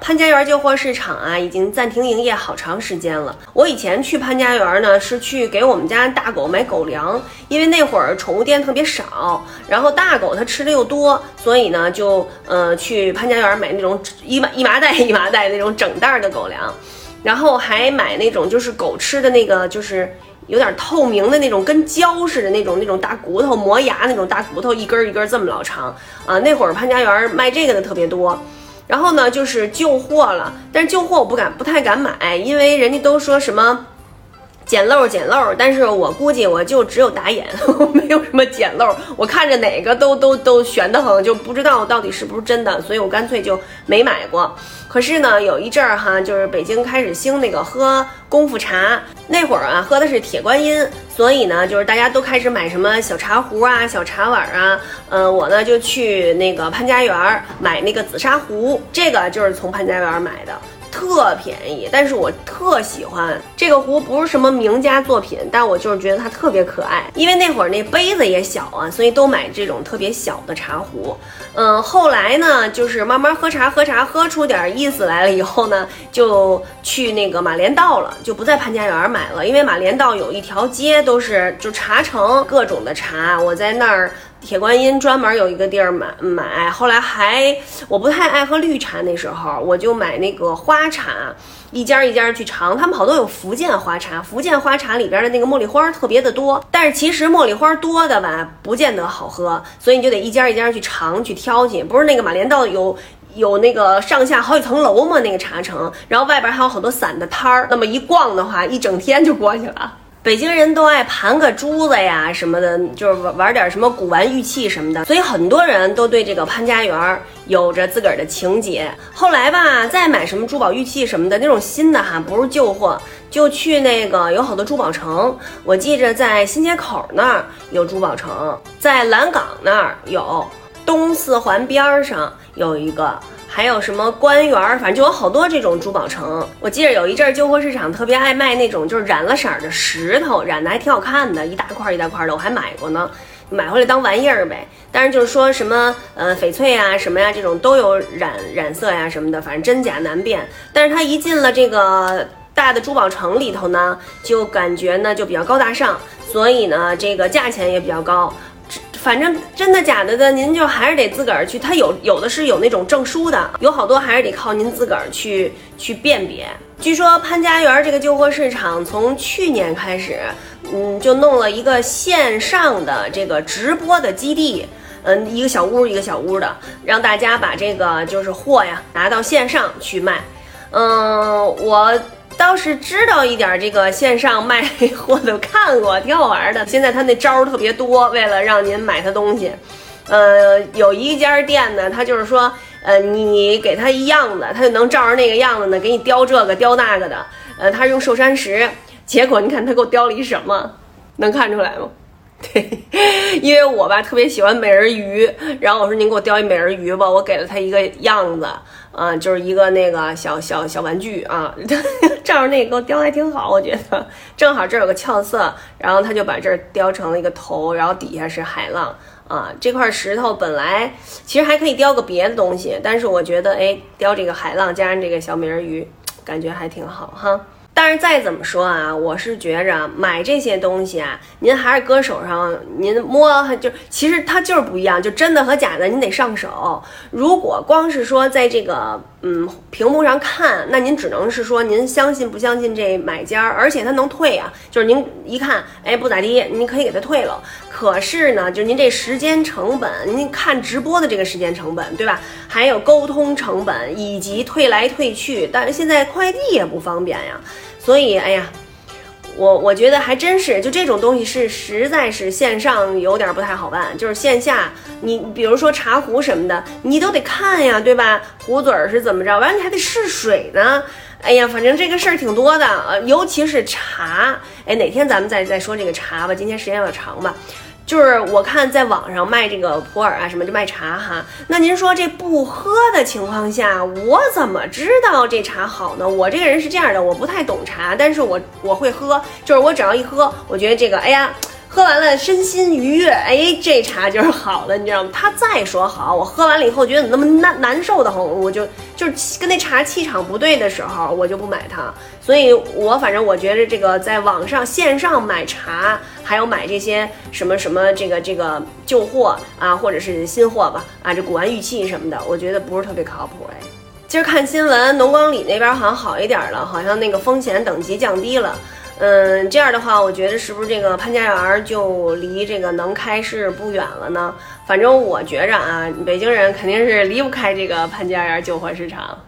潘家园旧货市场啊，已经暂停营业好长时间了。我以前去潘家园呢，是去给我们家大狗买狗粮，因为那会儿宠物店特别少，然后大狗它吃的又多，所以呢，就呃去潘家园买那种一麻一麻袋一麻袋那种整袋的狗粮，然后还买那种就是狗吃的那个就是有点透明的那种跟胶似的那种那种大骨头磨牙那种大骨头，一根一根这么老长啊。那会儿潘家园卖这个的特别多。然后呢，就是旧货了，但是旧货我不敢，不太敢买，因为人家都说什么捡漏捡漏，但是我估计我就只有打眼，没有什么捡漏，我看着哪个都都都悬得很，就不知道到底是不是真的，所以我干脆就没买过。可是呢，有一阵儿哈，就是北京开始兴那个喝功夫茶，那会儿啊，喝的是铁观音，所以呢，就是大家都开始买什么小茶壶啊、小茶碗啊。嗯，我呢就去那个潘家园买那个紫砂壶，这个就是从潘家园买的。特便宜，但是我特喜欢这个壶，不是什么名家作品，但我就是觉得它特别可爱。因为那会儿那杯子也小啊，所以都买这种特别小的茶壶。嗯，后来呢，就是慢慢喝茶，喝茶喝出点意思来了以后呢，就去那个马连道了，就不在潘家园买了，因为马连道有一条街都是就茶城，各种的茶，我在那儿。铁观音专门有一个地儿买买，后来还我不太爱喝绿茶，那时候我就买那个花茶，一家一家去尝。他们好多有福建花茶，福建花茶里边的那个茉莉花特别的多，但是其实茉莉花多的吧，不见得好喝，所以你就得一家一家去尝去挑去。不是那个马连道有有那个上下好几层楼嘛？那个茶城，然后外边还有好多散的摊儿，那么一逛的话，一整天就过去了。北京人都爱盘个珠子呀什么的，就是玩玩点什么古玩玉器什么的，所以很多人都对这个潘家园有着自个儿的情节。后来吧，再买什么珠宝玉器什么的那种新的哈，不是旧货，就去那个有好多珠宝城。我记着在新街口那儿有珠宝城，在蓝港那儿有，东四环边上有一个。还有什么官园儿，反正就有好多这种珠宝城。我记得有一阵儿旧货市场特别爱卖那种就是染了色儿的石头，染的还挺好看的，一大块一大块的，我还买过呢，买回来当玩意儿呗。但是就是说什么呃翡翠啊什么呀这种都有染染色呀什么的，反正真假难辨。但是它一进了这个大的珠宝城里头呢，就感觉呢就比较高大上，所以呢这个价钱也比较高。反正真的假的的，您就还是得自个儿去。他有有的是有那种证书的，有好多还是得靠您自个儿去去辨别。据说潘家园这个旧货市场从去年开始，嗯，就弄了一个线上的这个直播的基地，嗯，一个小屋一个小屋的，让大家把这个就是货呀拿到线上去卖。嗯，我。倒是知道一点这个线上卖货的，看过，挺好玩的。现在他那招儿特别多，为了让您买他东西，呃，有一家店呢，他就是说，呃，你给他一样的，他就能照着那个样子呢，给你雕这个雕那个的。呃，他是用寿山石，结果你看他给我雕了一什么，能看出来吗？对，因为我吧特别喜欢美人鱼，然后我说您给我雕一美人鱼吧，我给了他一个样子。啊，就是一个那个小小小玩具啊，照着那个给我雕还挺好，我觉得正好这儿有个俏色，然后他就把这儿雕成了一个头，然后底下是海浪啊。这块石头本来其实还可以雕个别的东西，但是我觉得哎，雕这个海浪加上这个小美人鱼，感觉还挺好哈。但是再怎么说啊，我是觉着买这些东西啊，您还是搁手上，您摸就其实它就是不一样，就真的和假的，您得上手。如果光是说在这个。嗯，屏幕上看，那您只能是说您相信不相信这买家，而且它能退啊，就是您一看，哎，不咋地，您可以给他退了。可是呢，就是您这时间成本，您看直播的这个时间成本，对吧？还有沟通成本以及退来退去，但是现在快递也不方便呀，所以，哎呀。我我觉得还真是，就这种东西是实在是线上有点不太好办，就是线下你比如说茶壶什么的，你都得看呀，对吧？壶嘴儿是怎么着？完了你还得试水呢。哎呀，反正这个事儿挺多的，呃，尤其是茶。哎，哪天咱们再再说这个茶吧，今天时间有点长吧。就是我看在网上卖这个普洱啊，什么就卖茶哈。那您说这不喝的情况下，我怎么知道这茶好呢？我这个人是这样的，我不太懂茶，但是我我会喝，就是我只要一喝，我觉得这个，哎呀。喝完了身心愉悦，哎，这茶就是好的，你知道吗？他再说好，我喝完了以后觉得怎么那么难难受的很，我就就是跟那茶气场不对的时候，我就不买它。所以我反正我觉得这个在网上线上买茶，还有买这些什么什么这个这个旧货啊，或者是新货吧，啊，这古玩玉器什么的，我觉得不是特别靠谱哎。今儿看新闻，农光里那边好像好一点了，好像那个风险等级降低了。嗯，这样的话，我觉得是不是这个潘家园就离这个能开市不远了呢？反正我觉着啊，北京人肯定是离不开这个潘家园旧货市场。